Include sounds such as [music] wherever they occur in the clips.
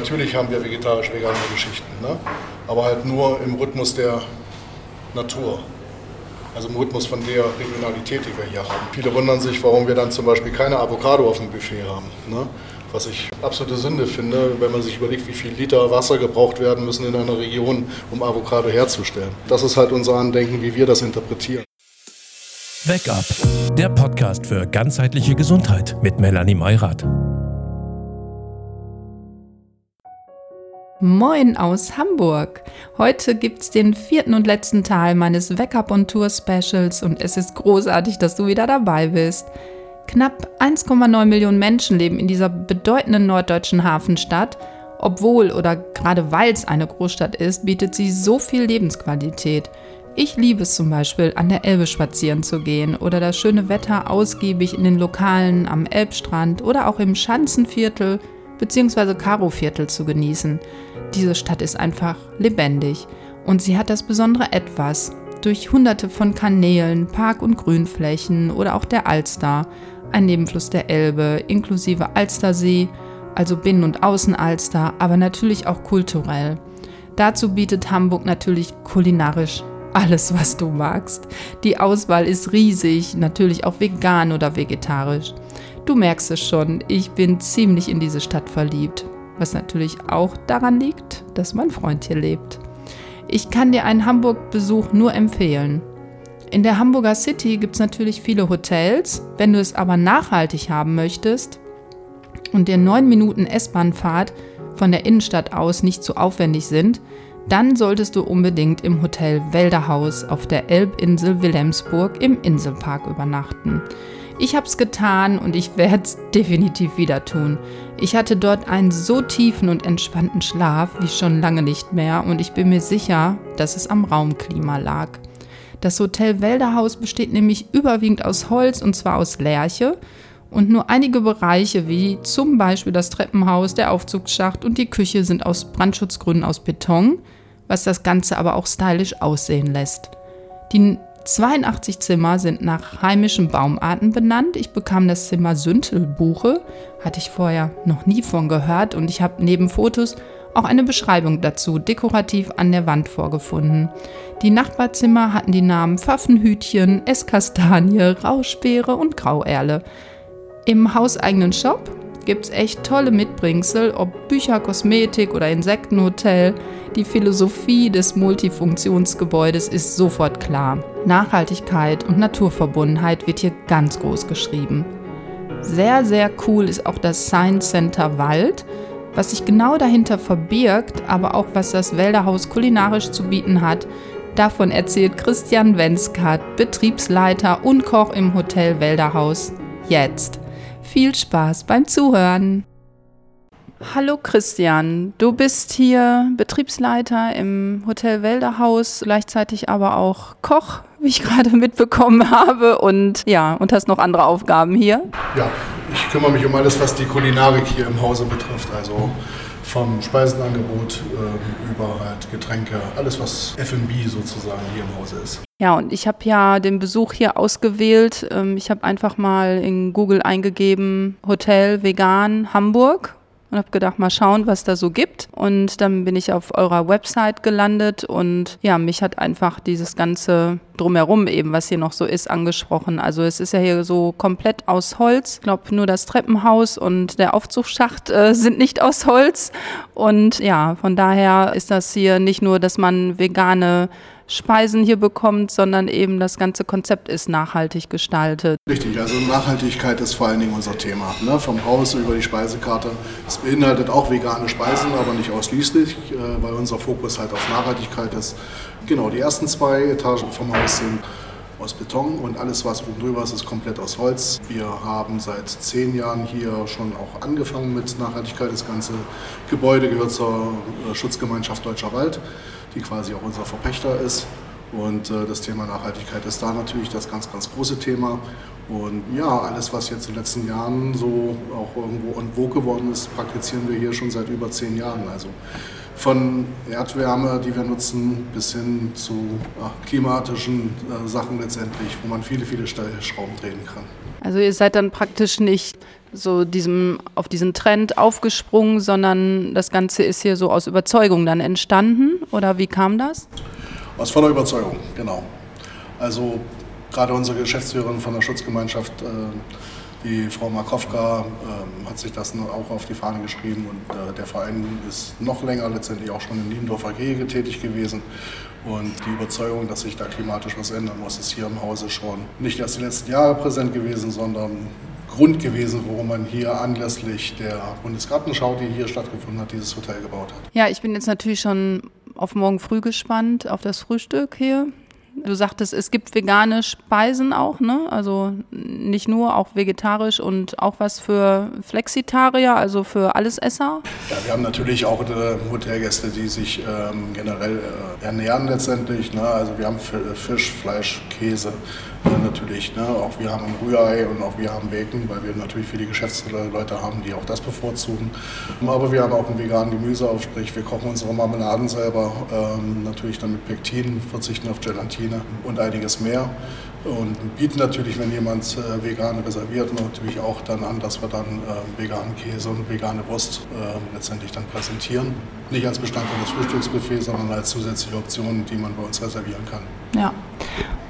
Natürlich haben wir vegetarisch-vegane Geschichten, ne? aber halt nur im Rhythmus der Natur. Also im Rhythmus von der Regionalität, die wir hier haben. Viele wundern sich, warum wir dann zum Beispiel keine Avocado auf dem Buffet haben. Ne? Was ich absolute Sünde finde, wenn man sich überlegt, wie viel Liter Wasser gebraucht werden müssen in einer Region, um Avocado herzustellen. Das ist halt unser Andenken, wie wir das interpretieren. Wake Up, der Podcast für ganzheitliche Gesundheit mit Melanie Meurath. Moin aus Hamburg. Heute gibt's den vierten und letzten Teil meines Wake Up on Tour Specials und es ist großartig, dass du wieder dabei bist. Knapp 1,9 Millionen Menschen leben in dieser bedeutenden norddeutschen Hafenstadt. Obwohl oder gerade weil es eine Großstadt ist, bietet sie so viel Lebensqualität. Ich liebe es zum Beispiel, an der Elbe spazieren zu gehen oder das schöne Wetter ausgiebig in den Lokalen am Elbstrand oder auch im Schanzenviertel bzw. Karoviertel zu genießen. Diese Stadt ist einfach lebendig und sie hat das besondere Etwas. Durch hunderte von Kanälen, Park- und Grünflächen oder auch der Alster, ein Nebenfluss der Elbe, inklusive Alstersee, also Binnen- und Außenalster, aber natürlich auch kulturell. Dazu bietet Hamburg natürlich kulinarisch alles, was du magst. Die Auswahl ist riesig, natürlich auch vegan oder vegetarisch. Du merkst es schon, ich bin ziemlich in diese Stadt verliebt, was natürlich auch daran liegt, dass mein Freund hier lebt. Ich kann dir einen Hamburg-Besuch nur empfehlen. In der Hamburger City gibt es natürlich viele Hotels. Wenn du es aber nachhaltig haben möchtest und dir 9 Minuten S-Bahn-Fahrt von der Innenstadt aus nicht zu aufwendig sind, dann solltest du unbedingt im Hotel Wälderhaus auf der Elbinsel Wilhelmsburg im Inselpark übernachten. Ich habe es getan und ich werde es definitiv wieder tun. Ich hatte dort einen so tiefen und entspannten Schlaf wie schon lange nicht mehr und ich bin mir sicher, dass es am Raumklima lag. Das Hotel Wälderhaus besteht nämlich überwiegend aus Holz und zwar aus Lärche und nur einige Bereiche wie zum Beispiel das Treppenhaus, der Aufzugsschacht und die Küche sind aus Brandschutzgründen aus Beton, was das Ganze aber auch stylisch aussehen lässt. Die 82 Zimmer sind nach heimischen Baumarten benannt. Ich bekam das Zimmer Süntelbuche, hatte ich vorher noch nie von gehört und ich habe neben Fotos auch eine Beschreibung dazu dekorativ an der Wand vorgefunden. Die Nachbarzimmer hatten die Namen Pfaffenhütchen, Esskastanie, Rauschbeere und Grauerle. Im hauseigenen Shop gibt es echt tolle Mitbringsel, ob Bücher, Kosmetik oder Insektenhotel. Die Philosophie des Multifunktionsgebäudes ist sofort klar. Nachhaltigkeit und Naturverbundenheit wird hier ganz groß geschrieben. Sehr, sehr cool ist auch das Science Center Wald, was sich genau dahinter verbirgt, aber auch was das Wälderhaus kulinarisch zu bieten hat. Davon erzählt Christian Wenskat, Betriebsleiter und Koch im Hotel Wälderhaus, jetzt. Viel Spaß beim Zuhören. Hallo Christian, du bist hier Betriebsleiter im Hotel Wälderhaus, gleichzeitig aber auch Koch, wie ich [laughs] gerade mitbekommen habe und ja, und hast noch andere Aufgaben hier. Ja, ich kümmere mich um alles, was die Kulinarik hier im Hause betrifft, also vom Speisenangebot äh, über halt Getränke, alles was F&B sozusagen hier im Hause ist. Ja, und ich habe ja den Besuch hier ausgewählt. Ähm, ich habe einfach mal in Google eingegeben Hotel Vegan Hamburg und habe gedacht, mal schauen, was da so gibt. Und dann bin ich auf eurer Website gelandet und ja, mich hat einfach dieses ganze drumherum eben, was hier noch so ist, angesprochen. Also es ist ja hier so komplett aus Holz. Ich glaube, nur das Treppenhaus und der Aufzugsschacht äh, sind nicht aus Holz. Und ja, von daher ist das hier nicht nur, dass man vegane Speisen hier bekommt, sondern eben das ganze Konzept ist nachhaltig gestaltet. Richtig, also Nachhaltigkeit ist vor allen Dingen unser Thema. Ne? Vom Haus über die Speisekarte. Es beinhaltet auch vegane Speisen, aber nicht ausschließlich, äh, weil unser Fokus halt auf Nachhaltigkeit ist. Genau, die ersten zwei Etagen vom Haus sind aus Beton und alles, was oben drüber ist, ist komplett aus Holz. Wir haben seit zehn Jahren hier schon auch angefangen mit Nachhaltigkeit. Das ganze Gebäude gehört zur äh, Schutzgemeinschaft Deutscher Wald die quasi auch unser Verpächter ist. Und äh, das Thema Nachhaltigkeit ist da natürlich das ganz, ganz große Thema. Und ja, alles, was jetzt in den letzten Jahren so auch irgendwo en vogue geworden ist, praktizieren wir hier schon seit über zehn Jahren. Also von Erdwärme, die wir nutzen, bis hin zu ach, klimatischen äh, Sachen letztendlich, wo man viele, viele Stellschrauben drehen kann. Also ihr seid dann praktisch nicht so diesem, auf diesen Trend aufgesprungen, sondern das Ganze ist hier so aus Überzeugung dann entstanden? Oder wie kam das? Aus voller Überzeugung, genau. Also gerade unsere Geschäftsführerin von der Schutzgemeinschaft, äh, die Frau Markowka, äh, hat sich das auch auf die Fahne geschrieben und äh, der Verein ist noch länger letztendlich auch schon in Niendorfer Gehege tätig gewesen. Und die Überzeugung, dass sich da klimatisch was ändern muss, ist hier im Hause schon nicht erst die letzten Jahre präsent gewesen, sondern Grund gewesen, warum man hier anlässlich der Bundesgartenschau, die hier stattgefunden hat, dieses Hotel gebaut hat. Ja, ich bin jetzt natürlich schon auf morgen früh gespannt, auf das Frühstück hier. Du sagtest, es gibt vegane Speisen auch, ne? Also nicht nur, auch vegetarisch und auch was für Flexitarier, also für Allesesser. Ja, wir haben natürlich auch äh, Hotelgäste, die sich ähm, generell äh, ernähren letztendlich. Ne? Also wir haben Fisch, Fleisch, Käse natürlich. Ne? Auch wir haben ein Rührei und auch wir haben Bacon, weil wir natürlich viele Geschäftsleute haben, die auch das bevorzugen. Aber wir haben auch einen veganen Gemüseaufstrich. Wir kochen unsere Marmeladen selber, ähm, natürlich dann mit Pektin, verzichten auf Gelatine und einiges mehr. Und bieten natürlich, wenn jemand äh, vegan reserviert, natürlich auch dann an, dass wir dann äh, veganen Käse und vegane Wurst äh, letztendlich dann präsentieren. Nicht als Bestandteil des Frühstücksbuffets, sondern als zusätzliche Option, die man bei uns reservieren kann. Ja.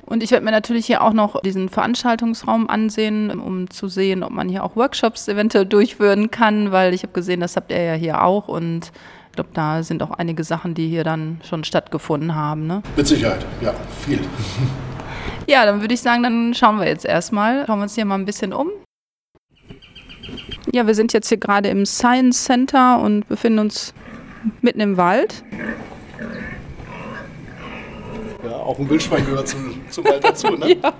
Und ich werde mir natürlich hier auch noch diesen Veranstaltungsraum ansehen, um zu sehen, ob man hier auch Workshops eventuell durchführen kann, weil ich habe gesehen, das habt ihr ja hier auch und ich glaube, da sind auch einige Sachen, die hier dann schon stattgefunden haben. Ne? Mit Sicherheit, ja, viel. [laughs] Ja, dann würde ich sagen, dann schauen wir jetzt erstmal. Schauen wir uns hier mal ein bisschen um. Ja, wir sind jetzt hier gerade im Science Center und befinden uns mitten im Wald. Auch ein Wildschwein gehört zum, zum Wald dazu, ne? [laughs] ja.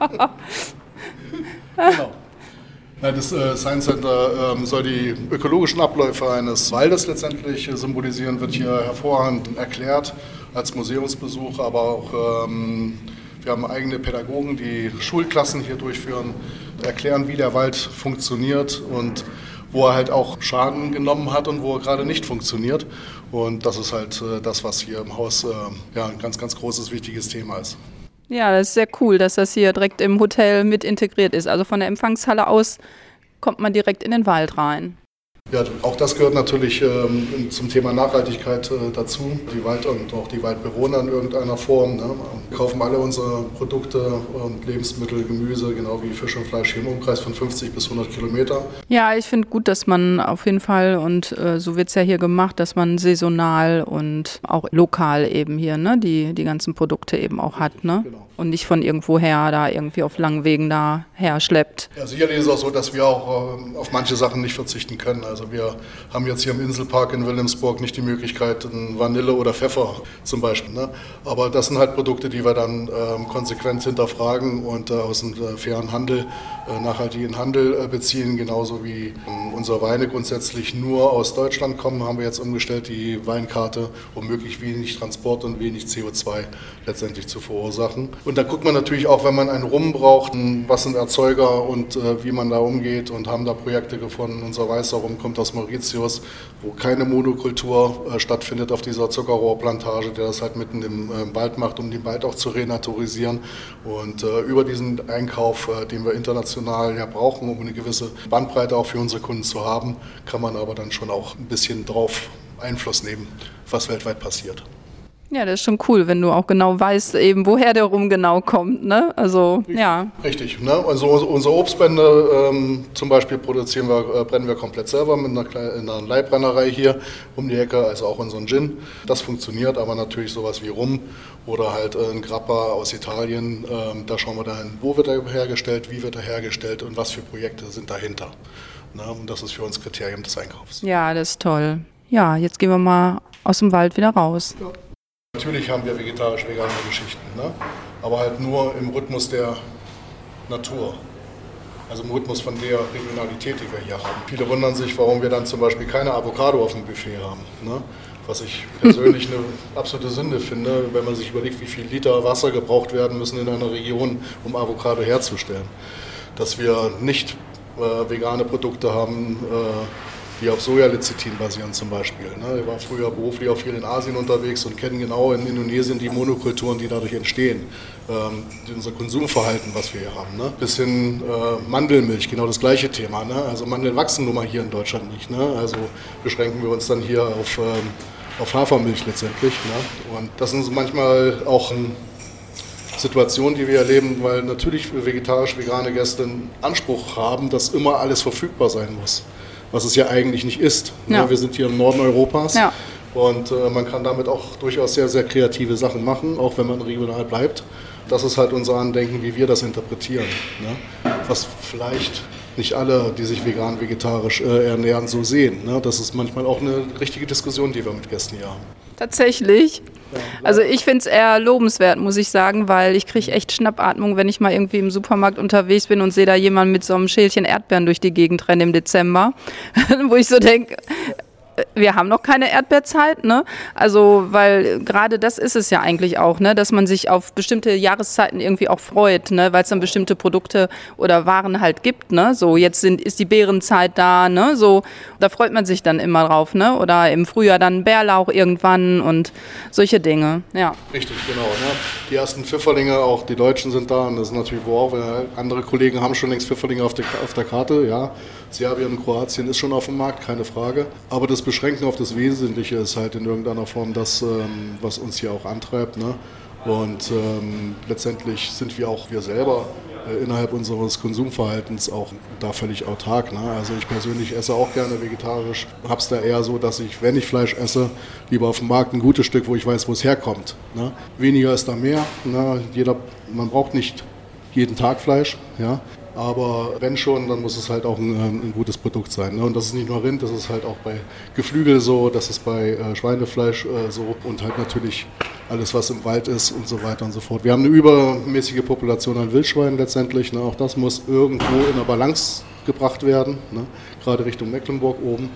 genau. Ja, das äh, Science Center ähm, soll die ökologischen Abläufe eines Waldes letztendlich symbolisieren, wird hier hervorragend erklärt als Museumsbesuch, aber auch ähm, wir haben eigene Pädagogen, die Schulklassen hier durchführen, erklären, wie der Wald funktioniert und wo er halt auch Schaden genommen hat und wo er gerade nicht funktioniert. Und das ist halt äh, das, was hier im Haus äh, ja, ein ganz, ganz großes, wichtiges Thema ist. Ja, das ist sehr cool, dass das hier direkt im Hotel mit integriert ist. Also von der Empfangshalle aus kommt man direkt in den Wald rein. Ja, auch das gehört natürlich ähm, zum Thema Nachhaltigkeit äh, dazu. Die Wald- und auch die Waldbewohner in irgendeiner Form. Ne? Kaufen alle unsere Produkte und Lebensmittel, Gemüse, genau wie Fisch und Fleisch hier im Umkreis von 50 bis 100 Kilometer. Ja, ich finde gut, dass man auf jeden Fall, und äh, so wird es ja hier gemacht, dass man saisonal und auch lokal eben hier ne, die, die ganzen Produkte eben auch hat. Ne? Genau und nicht von irgendwoher da irgendwie auf langen Wegen da her schleppt. Ja, sicherlich ist es auch so, dass wir auch äh, auf manche Sachen nicht verzichten können. Also wir haben jetzt hier im Inselpark in Wilhelmsburg nicht die Möglichkeit, Vanille oder Pfeffer zum Beispiel. Ne? Aber das sind halt Produkte, die wir dann ähm, konsequent hinterfragen und äh, aus dem äh, fairen Handel, äh, nachhaltigen Handel äh, beziehen. Genauso wie ähm, unsere Weine grundsätzlich nur aus Deutschland kommen, haben wir jetzt umgestellt die Weinkarte, um möglichst wenig Transport und wenig CO2 letztendlich zu verursachen. Und da guckt man natürlich auch, wenn man einen Rum braucht, was sind Erzeuger und äh, wie man da umgeht und haben da Projekte gefunden. Unser weißer Rum kommt aus Mauritius, wo keine Monokultur äh, stattfindet auf dieser Zuckerrohrplantage, der das halt mitten im äh, Wald macht, um den Wald auch zu renaturisieren. Und äh, über diesen Einkauf, äh, den wir international ja brauchen, um eine gewisse Bandbreite auch für unsere Kunden zu haben, kann man aber dann schon auch ein bisschen drauf Einfluss nehmen, was weltweit passiert. Ja, das ist schon cool, wenn du auch genau weißt, eben woher der Rum genau kommt. Ne? Also, ja. Richtig. Ne? Also unsere Obstbände ähm, zum Beispiel produzieren wir, äh, brennen wir komplett selber mit einer, kleinen, einer Leihbrennerei hier um die Ecke, also auch unseren Gin. Das funktioniert, aber natürlich sowas wie Rum oder halt äh, ein Grappa aus Italien. Ähm, da schauen wir dann, wo wird er hergestellt, wie wird er hergestellt und was für Projekte sind dahinter. Ne? Und das ist für uns Kriterium des Einkaufs. Ja, das ist toll. Ja, jetzt gehen wir mal aus dem Wald wieder raus. Ja. Natürlich haben wir vegetarisch-vegane Geschichten, ne? aber halt nur im Rhythmus der Natur. Also im Rhythmus von der Regionalität, die wir hier haben. Viele wundern sich, warum wir dann zum Beispiel keine Avocado auf dem Buffet haben. Ne? Was ich persönlich eine absolute Sünde finde, wenn man sich überlegt, wie viel Liter Wasser gebraucht werden müssen in einer Region, um Avocado herzustellen. Dass wir nicht äh, vegane Produkte haben, äh, die auf Sojalecithin basieren zum Beispiel. Ne? Ich war früher beruflich auch viel in Asien unterwegs und kenne genau in Indonesien die Monokulturen, die dadurch entstehen. Ähm, unser Konsumverhalten, was wir hier haben. Ne? Bis hin äh, Mandelmilch, genau das gleiche Thema. Ne? Also Mandeln wachsen nun mal hier in Deutschland nicht. Ne? Also beschränken wir uns dann hier auf, ähm, auf Hafermilch letztendlich. Ne? Und das sind manchmal auch ein Situation, die wir erleben, weil natürlich vegetarisch-vegane Gäste einen Anspruch haben, dass immer alles verfügbar sein muss, was es ja eigentlich nicht ist. Ne? Ja. Wir sind hier im Norden Europas ja. und äh, man kann damit auch durchaus sehr, sehr kreative Sachen machen, auch wenn man regional bleibt. Das ist halt unser Andenken, wie wir das interpretieren. Ne? Was vielleicht nicht alle, die sich vegan, vegetarisch äh, ernähren, so sehen. Ne? Das ist manchmal auch eine richtige Diskussion, die wir mit Gästen hier haben. Tatsächlich. Also ich finde es eher lobenswert, muss ich sagen, weil ich kriege echt Schnappatmung, wenn ich mal irgendwie im Supermarkt unterwegs bin und sehe da jemanden mit so einem Schälchen Erdbeeren durch die Gegend rennen im Dezember, [laughs] wo ich so denke, wir haben noch keine Erdbeerzeit, ne? Also, weil gerade das ist es ja eigentlich auch, ne? Dass man sich auf bestimmte Jahreszeiten irgendwie auch freut, ne? Weil es dann bestimmte Produkte oder Waren halt gibt, ne? So, jetzt sind, ist die Beerenzeit da, ne? So, da freut man sich dann immer drauf, ne? Oder im Frühjahr dann Bärlauch irgendwann und solche Dinge, ja. Richtig, genau, ne? Die ersten Pfifferlinge, auch die Deutschen sind da und das ist natürlich wow, andere Kollegen haben schon längst Pfifferlinge auf der, auf der Karte, ja. Serbien und Kroatien ist schon auf dem Markt, keine Frage. Aber das Beschränken auf das Wesentliche ist halt in irgendeiner Form das, ähm, was uns hier auch antreibt. Ne? Und ähm, letztendlich sind wir auch wir selber äh, innerhalb unseres Konsumverhaltens auch da völlig autark. Ne? Also ich persönlich esse auch gerne vegetarisch, habe es da eher so, dass ich, wenn ich Fleisch esse, lieber auf dem Markt ein gutes Stück, wo ich weiß, wo es herkommt. Ne? Weniger ist da mehr. Ne? Jeder, man braucht nicht jeden Tag Fleisch. Ja? Aber wenn schon, dann muss es halt auch ein, ähm, ein gutes Produkt sein. Ne? Und das ist nicht nur Rind, das ist halt auch bei Geflügel so, das ist bei äh, Schweinefleisch äh, so und halt natürlich alles, was im Wald ist und so weiter und so fort. Wir haben eine übermäßige Population an Wildschweinen letztendlich. Ne? Auch das muss irgendwo in der Balance gebracht werden, ne? gerade Richtung Mecklenburg oben.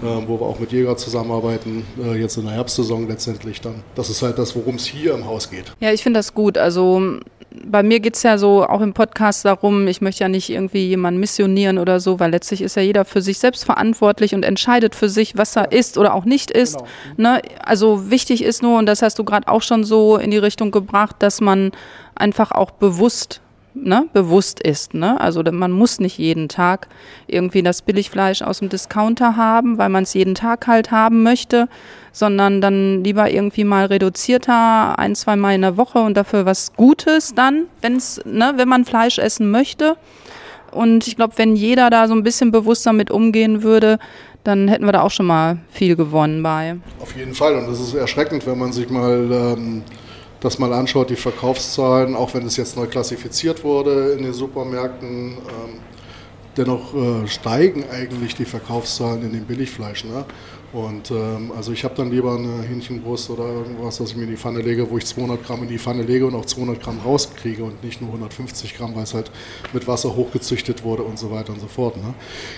Äh, wo wir auch mit Jäger zusammenarbeiten, äh, jetzt in der Herbstsaison letztendlich dann. Das ist halt das, worum es hier im Haus geht. Ja, ich finde das gut. Also bei mir geht es ja so auch im Podcast darum, ich möchte ja nicht irgendwie jemanden missionieren oder so, weil letztlich ist ja jeder für sich selbst verantwortlich und entscheidet für sich, was er ist oder auch nicht ist. Genau. Ne? Also wichtig ist nur, und das hast du gerade auch schon so in die Richtung gebracht, dass man einfach auch bewusst ne, bewusst ist. Ne? Also man muss nicht jeden Tag irgendwie das Billigfleisch aus dem Discounter haben, weil man es jeden Tag halt haben möchte, sondern dann lieber irgendwie mal reduzierter, ein, zwei Mal in der Woche und dafür was Gutes dann, wenn's, ne, wenn man Fleisch essen möchte. Und ich glaube, wenn jeder da so ein bisschen bewusster mit umgehen würde, dann hätten wir da auch schon mal viel gewonnen bei. Auf jeden Fall. Und das ist erschreckend, wenn man sich mal ähm, das mal anschaut, die Verkaufszahlen, auch wenn es jetzt neu klassifiziert wurde in den Supermärkten. Ähm, dennoch äh, steigen eigentlich die Verkaufszahlen in dem Billigfleisch. Ne? Und ähm, also ich habe dann lieber eine Hähnchenbrust oder irgendwas, was ich mir in die Pfanne lege, wo ich 200 Gramm in die Pfanne lege und auch 200 Gramm rauskriege und nicht nur 150 Gramm, weil es halt mit Wasser hochgezüchtet wurde und so weiter und so fort. Ne?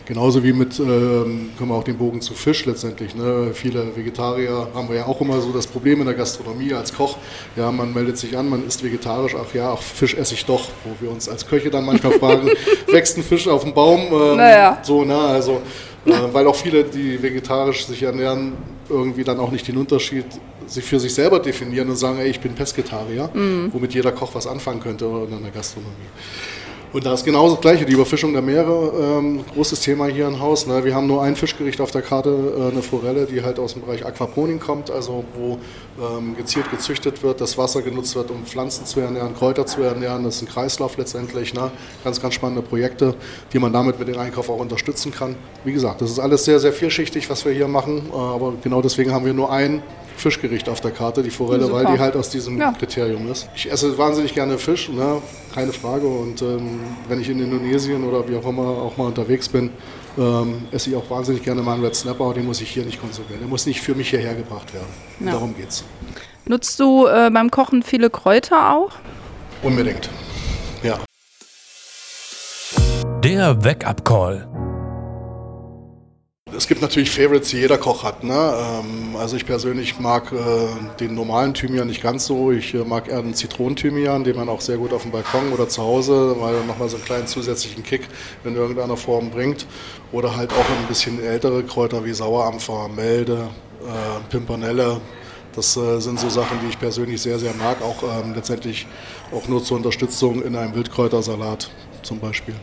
Genauso wie mit, ähm, können wir auch den Bogen zu Fisch letztendlich. Ne? Viele Vegetarier haben wir ja auch immer so das Problem in der Gastronomie als Koch. Ja, man meldet sich an, man isst vegetarisch, ach ja, ach Fisch esse ich doch, wo wir uns als Köche dann manchmal fragen, [laughs] wächst ein Fisch auf dem Baum? Ähm, naja. So, ne? Also äh, weil auch viele, die vegetarisch sich ernähren, irgendwie dann auch nicht den Unterschied sich für sich selber definieren und sagen, ey, ich bin Pesketarier, mhm. womit jeder Koch was anfangen könnte in der Gastronomie. Und da ist genauso das Gleiche, die Überfischung der Meere, ähm, großes Thema hier im Haus. Ne? Wir haben nur ein Fischgericht auf der Karte, äh, eine Forelle, die halt aus dem Bereich Aquaponing kommt, also wo ähm, gezielt gezüchtet wird, das Wasser genutzt wird, um Pflanzen zu ernähren, Kräuter zu ernähren. Das ist ein Kreislauf letztendlich. Ne? Ganz, ganz spannende Projekte, die man damit mit dem Einkauf auch unterstützen kann. Wie gesagt, das ist alles sehr, sehr vielschichtig, was wir hier machen, äh, aber genau deswegen haben wir nur ein Fischgericht auf der Karte, die Forelle, Super. weil die halt aus diesem ja. Kriterium ist. Ich esse wahnsinnig gerne Fisch, ne? keine Frage. Und ähm, wenn ich in Indonesien oder wie auch immer auch mal unterwegs bin, ähm, esse ich auch wahnsinnig gerne mal einen Red Snapper, den muss ich hier nicht konsumieren. Der muss nicht für mich hierher gebracht werden. Ja. Darum geht's. Nutzt du äh, beim Kochen viele Kräuter auch? Unbedingt, ja. Der Wake-up Call es gibt natürlich Favorites, die jeder Koch hat. Ne? Ähm, also ich persönlich mag äh, den normalen Thymian nicht ganz so. Ich äh, mag eher einen Zitronenthymian, den man auch sehr gut auf dem Balkon oder zu Hause, weil er nochmal so einen kleinen zusätzlichen Kick in irgendeiner Form bringt. Oder halt auch ein bisschen ältere Kräuter wie Sauerampfer, Melde, äh, Pimpernelle. Das sind so Sachen, die ich persönlich sehr, sehr mag. Auch ähm, letztendlich auch nur zur Unterstützung in einem Wildkräutersalat zum Beispiel.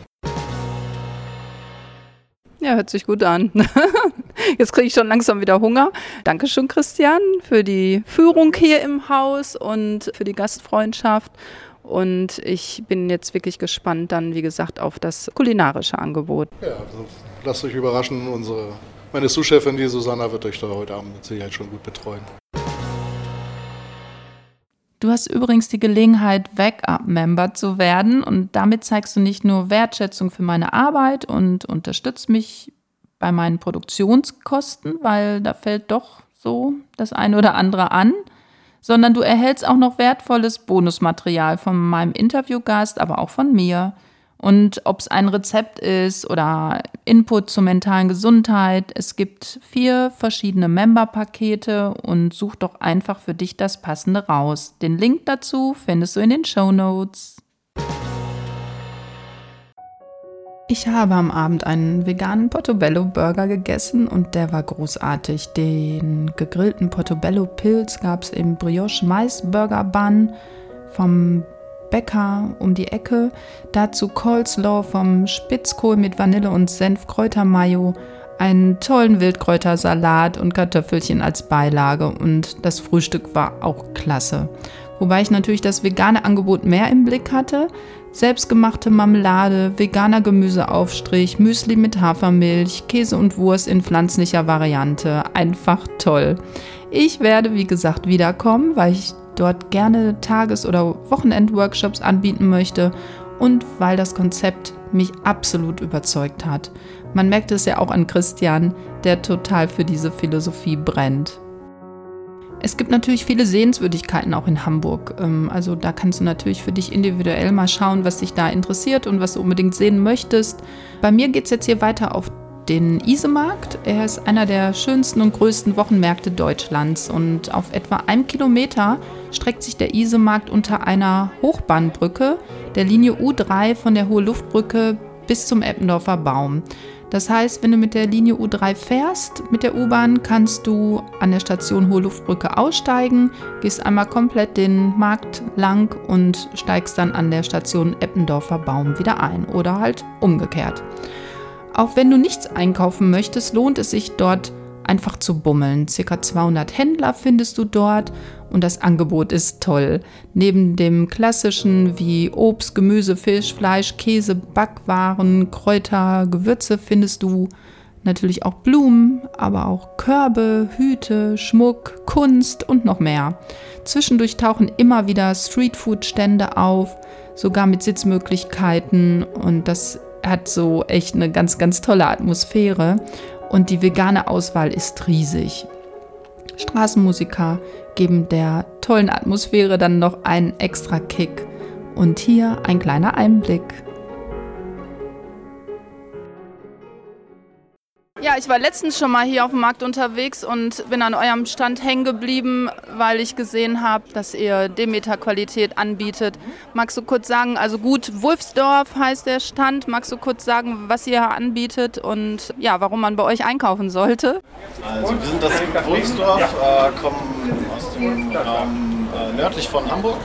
Ja, hört sich gut an. [laughs] Jetzt kriege ich schon langsam wieder Hunger. Dankeschön, Christian, für die Führung hier im Haus und für die Gastfreundschaft. Und ich bin jetzt wirklich gespannt dann, wie gesagt, auf das kulinarische Angebot. Ja, also lasst euch überraschen. Unsere, meine Sous-Chefin, die Susanna, wird euch da heute Abend mit Sicherheit schon gut betreuen. Du hast übrigens die Gelegenheit, Backup-Member zu werden und damit zeigst du nicht nur Wertschätzung für meine Arbeit und unterstützt mich bei meinen Produktionskosten, weil da fällt doch so das eine oder andere an, sondern du erhältst auch noch wertvolles Bonusmaterial von meinem Interviewgast, aber auch von mir. Und ob es ein Rezept ist oder Input zur mentalen Gesundheit, es gibt vier verschiedene Member-Pakete und such doch einfach für dich das passende raus. Den Link dazu findest du in den Show Notes. Ich habe am Abend einen veganen Portobello Burger gegessen und der war großartig. Den gegrillten Portobello Pilz gab es im Brioche Mais Burger Bun vom Bäcker um die Ecke. Dazu Coleslaw vom Spitzkohl mit Vanille und Senf Kräutermayo, einen tollen Wildkräutersalat und Kartoffelchen als Beilage und das Frühstück war auch klasse. Wobei ich natürlich das vegane Angebot mehr im Blick hatte. Selbstgemachte Marmelade, veganer Gemüseaufstrich, Müsli mit Hafermilch, Käse und Wurst in pflanzlicher Variante. Einfach toll. Ich werde, wie gesagt, wiederkommen, weil ich dort gerne Tages- oder Wochenend-Workshops anbieten möchte und weil das Konzept mich absolut überzeugt hat. Man merkt es ja auch an Christian, der total für diese Philosophie brennt. Es gibt natürlich viele Sehenswürdigkeiten auch in Hamburg. Ähm, also da kannst du natürlich für dich individuell mal schauen, was dich da interessiert und was du unbedingt sehen möchtest. Bei mir geht es jetzt hier weiter auf den Isemarkt. Er ist einer der schönsten und größten Wochenmärkte Deutschlands und auf etwa einem Kilometer streckt sich der Isemarkt unter einer Hochbahnbrücke der Linie U3 von der Hohe Luftbrücke bis zum Eppendorfer Baum. Das heißt, wenn du mit der Linie U3 fährst, mit der U-Bahn, kannst du an der Station Hohe Luftbrücke aussteigen, gehst einmal komplett den Markt lang und steigst dann an der Station Eppendorfer Baum wieder ein oder halt umgekehrt. Auch wenn du nichts einkaufen möchtest, lohnt es sich dort einfach zu bummeln. Circa 200 Händler findest du dort und das Angebot ist toll. Neben dem klassischen wie Obst, Gemüse, Fisch, Fleisch, Käse, Backwaren, Kräuter, Gewürze findest du natürlich auch Blumen, aber auch Körbe, Hüte, Schmuck, Kunst und noch mehr. Zwischendurch tauchen immer wieder Streetfood-Stände auf, sogar mit Sitzmöglichkeiten und das hat so echt eine ganz, ganz tolle Atmosphäre und die vegane Auswahl ist riesig. Straßenmusiker geben der tollen Atmosphäre dann noch einen extra Kick. Und hier ein kleiner Einblick. Ja, ich war letztens schon mal hier auf dem Markt unterwegs und bin an eurem Stand hängen geblieben, weil ich gesehen habe, dass ihr Demeter-Qualität anbietet. Magst du kurz sagen, also gut, Wulfsdorf heißt der Stand. Magst du kurz sagen, was ihr anbietet und ja, warum man bei euch einkaufen sollte? Also wir sind das Wulfsdorf, äh, kommen aus dem Raum äh, nördlich von Hamburg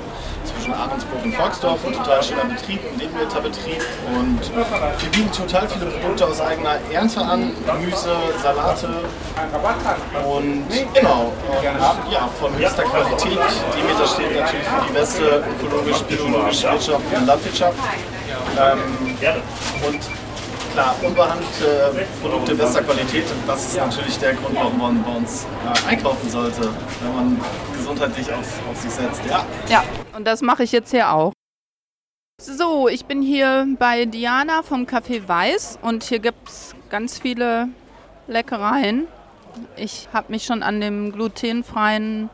zwischen Ahrensburg und Volksdorf, ein total schöner Betrieb, ein Nebenmeterbetrieb und wir bieten total viele Produkte aus eigener Ernte an, Gemüse, Salate und genau, und, ja, von höchster Qualität. Demeter steht natürlich für die beste ökologisch-biologische Wirtschaft und Landwirtschaft. Ähm, und klar, unbehandelte Produkte bester Qualität. Und das ist natürlich der Grund, warum man bei uns äh, einkaufen sollte, wenn man gesundheitlich auf, auf sich setzt. Ja. Ja, und das mache ich jetzt hier auch. So, ich bin hier bei Diana vom Café Weiß und hier gibt es ganz viele Leckereien. Ich habe mich schon an dem glutenfreien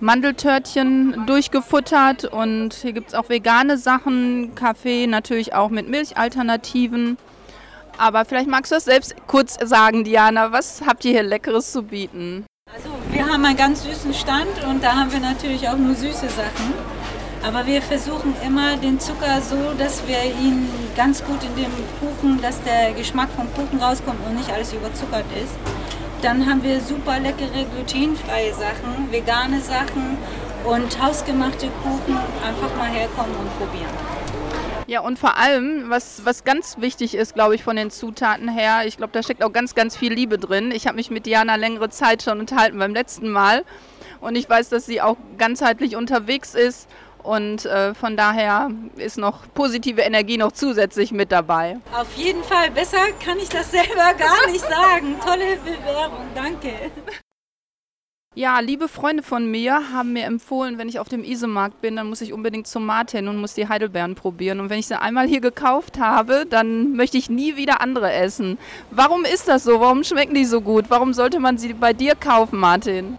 Mandeltörtchen durchgefuttert und hier gibt es auch vegane Sachen, Kaffee natürlich auch mit Milchalternativen. Aber vielleicht magst du das selbst kurz sagen, Diana. Was habt ihr hier Leckeres zu bieten? Also wir haben einen ganz süßen Stand und da haben wir natürlich auch nur süße Sachen. Aber wir versuchen immer den Zucker so, dass wir ihn ganz gut in dem Kuchen, dass der Geschmack vom Kuchen rauskommt und nicht alles überzuckert ist. Dann haben wir super leckere glutenfreie Sachen, vegane Sachen und hausgemachte Kuchen. Einfach mal herkommen und probieren. Ja, und vor allem, was, was ganz wichtig ist, glaube ich, von den Zutaten her, ich glaube, da steckt auch ganz, ganz viel Liebe drin. Ich habe mich mit Diana längere Zeit schon unterhalten beim letzten Mal. Und ich weiß, dass sie auch ganzheitlich unterwegs ist und äh, von daher ist noch positive Energie noch zusätzlich mit dabei. Auf jeden Fall, besser kann ich das selber gar nicht sagen. Tolle Bewerbung, danke. Ja, liebe Freunde von mir haben mir empfohlen, wenn ich auf dem Isemarkt bin, dann muss ich unbedingt zum Martin und muss die Heidelbeeren probieren. Und wenn ich sie einmal hier gekauft habe, dann möchte ich nie wieder andere essen. Warum ist das so? Warum schmecken die so gut? Warum sollte man sie bei dir kaufen, Martin?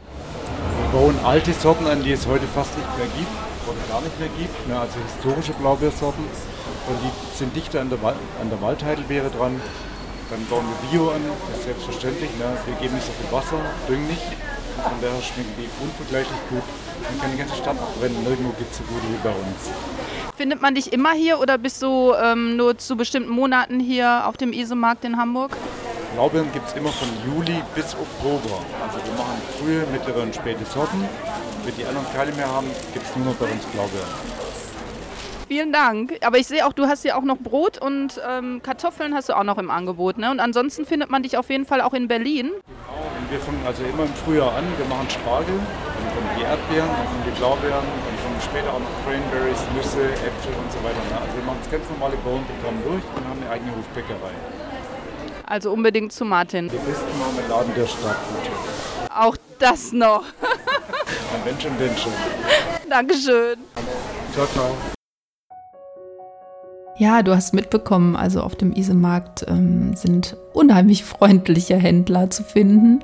Wir bauen alte Sorten an, die es heute fast nicht mehr gibt oder gar nicht mehr gibt, ne, also historische Blaubeersorten. Und die sind dichter an der, Wal an der Waldheidelbeere dran. Dann bauen wir Bio an, das ist selbstverständlich. Ne? Wir geben nicht so viel Wasser, düngen nicht. Von daher schmecken die unvergleichlich gut. Man kann die ganze Stadt abbrennen, nirgendwo gibt es so gute wie bei uns. Findet man dich immer hier oder bist du ähm, nur zu bestimmten Monaten hier auf dem Isemarkt in Hamburg? Blaubeeren gibt es immer von Juli bis Oktober. Also wir machen frühe, mittlere und späte Sorten. Wenn die anderen keine mehr haben, gibt es nur noch bei uns Blaubeeren. Vielen Dank. Aber ich sehe auch, du hast hier auch noch Brot und ähm, Kartoffeln hast du auch noch im Angebot. Ne? Und ansonsten findet man dich auf jeden Fall auch in Berlin. Genau, und wir fangen also immer im Frühjahr an. Wir machen Spargel, dann kommen die Erdbeeren, dann kommen die Blaubeeren, dann kommen später auch noch Cranberries, Nüsse, Äpfel und so weiter. Ne? Also wir machen das ganz normale Bauernprogramm durch und haben eine eigene Hofbäckerei. Also unbedingt zu Martin. Die besten Marmeladen der Stadt natürlich. Auch das noch. wenn schon, denn schon. Dankeschön. Ciao, ciao. Ja, du hast mitbekommen, also auf dem Isemarkt ähm, sind unheimlich freundliche Händler zu finden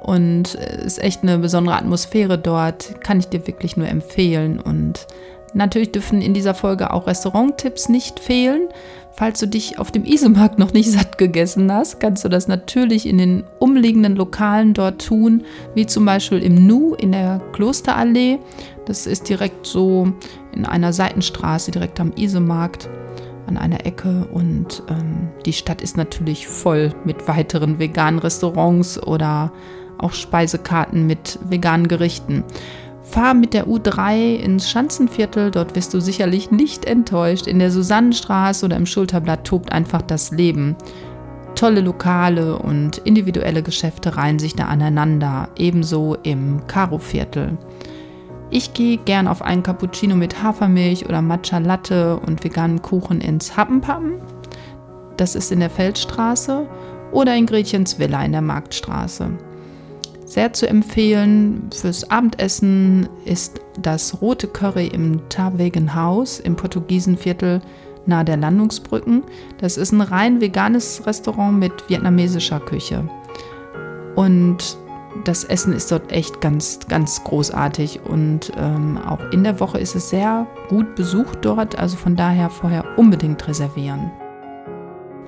und es ist echt eine besondere Atmosphäre dort, kann ich dir wirklich nur empfehlen und Natürlich dürfen in dieser Folge auch Restauranttipps nicht fehlen. Falls du dich auf dem Isemarkt noch nicht satt gegessen hast, kannst du das natürlich in den umliegenden Lokalen dort tun, wie zum Beispiel im Nu in der Klosterallee. Das ist direkt so in einer Seitenstraße, direkt am Isemarkt an einer Ecke und ähm, die Stadt ist natürlich voll mit weiteren veganen Restaurants oder auch Speisekarten mit veganen Gerichten. Fahr mit der U3 ins Schanzenviertel, dort wirst du sicherlich nicht enttäuscht. In der Susannenstraße oder im Schulterblatt tobt einfach das Leben. Tolle Lokale und individuelle Geschäfte reihen sich da aneinander, ebenso im Karo-Viertel. Ich gehe gern auf einen Cappuccino mit Hafermilch oder Matcha Latte und veganen Kuchen ins Happenpappen. Das ist in der Feldstraße oder in Gretchens Villa in der Marktstraße. Sehr zu empfehlen fürs Abendessen ist das rote Curry im Haus im Portugiesenviertel nahe der Landungsbrücken. Das ist ein rein veganes Restaurant mit vietnamesischer Küche. Und das Essen ist dort echt ganz, ganz großartig. Und ähm, auch in der Woche ist es sehr gut besucht dort. Also von daher vorher unbedingt reservieren.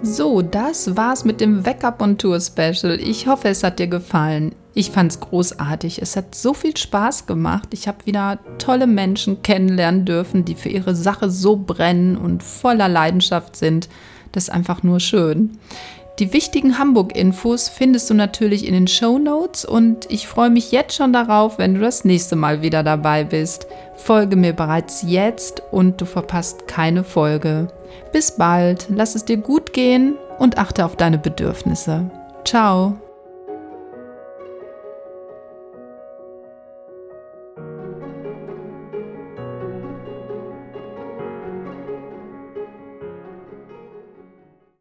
So, das war's mit dem Wake-up on Tour Special. Ich hoffe, es hat dir gefallen. Ich fand's großartig. Es hat so viel Spaß gemacht. Ich habe wieder tolle Menschen kennenlernen dürfen, die für ihre Sache so brennen und voller Leidenschaft sind. Das ist einfach nur schön. Die wichtigen Hamburg-Infos findest du natürlich in den Show Notes und ich freue mich jetzt schon darauf, wenn du das nächste Mal wieder dabei bist. Folge mir bereits jetzt und du verpasst keine Folge. Bis bald, lass es dir gut gehen und achte auf deine Bedürfnisse. Ciao.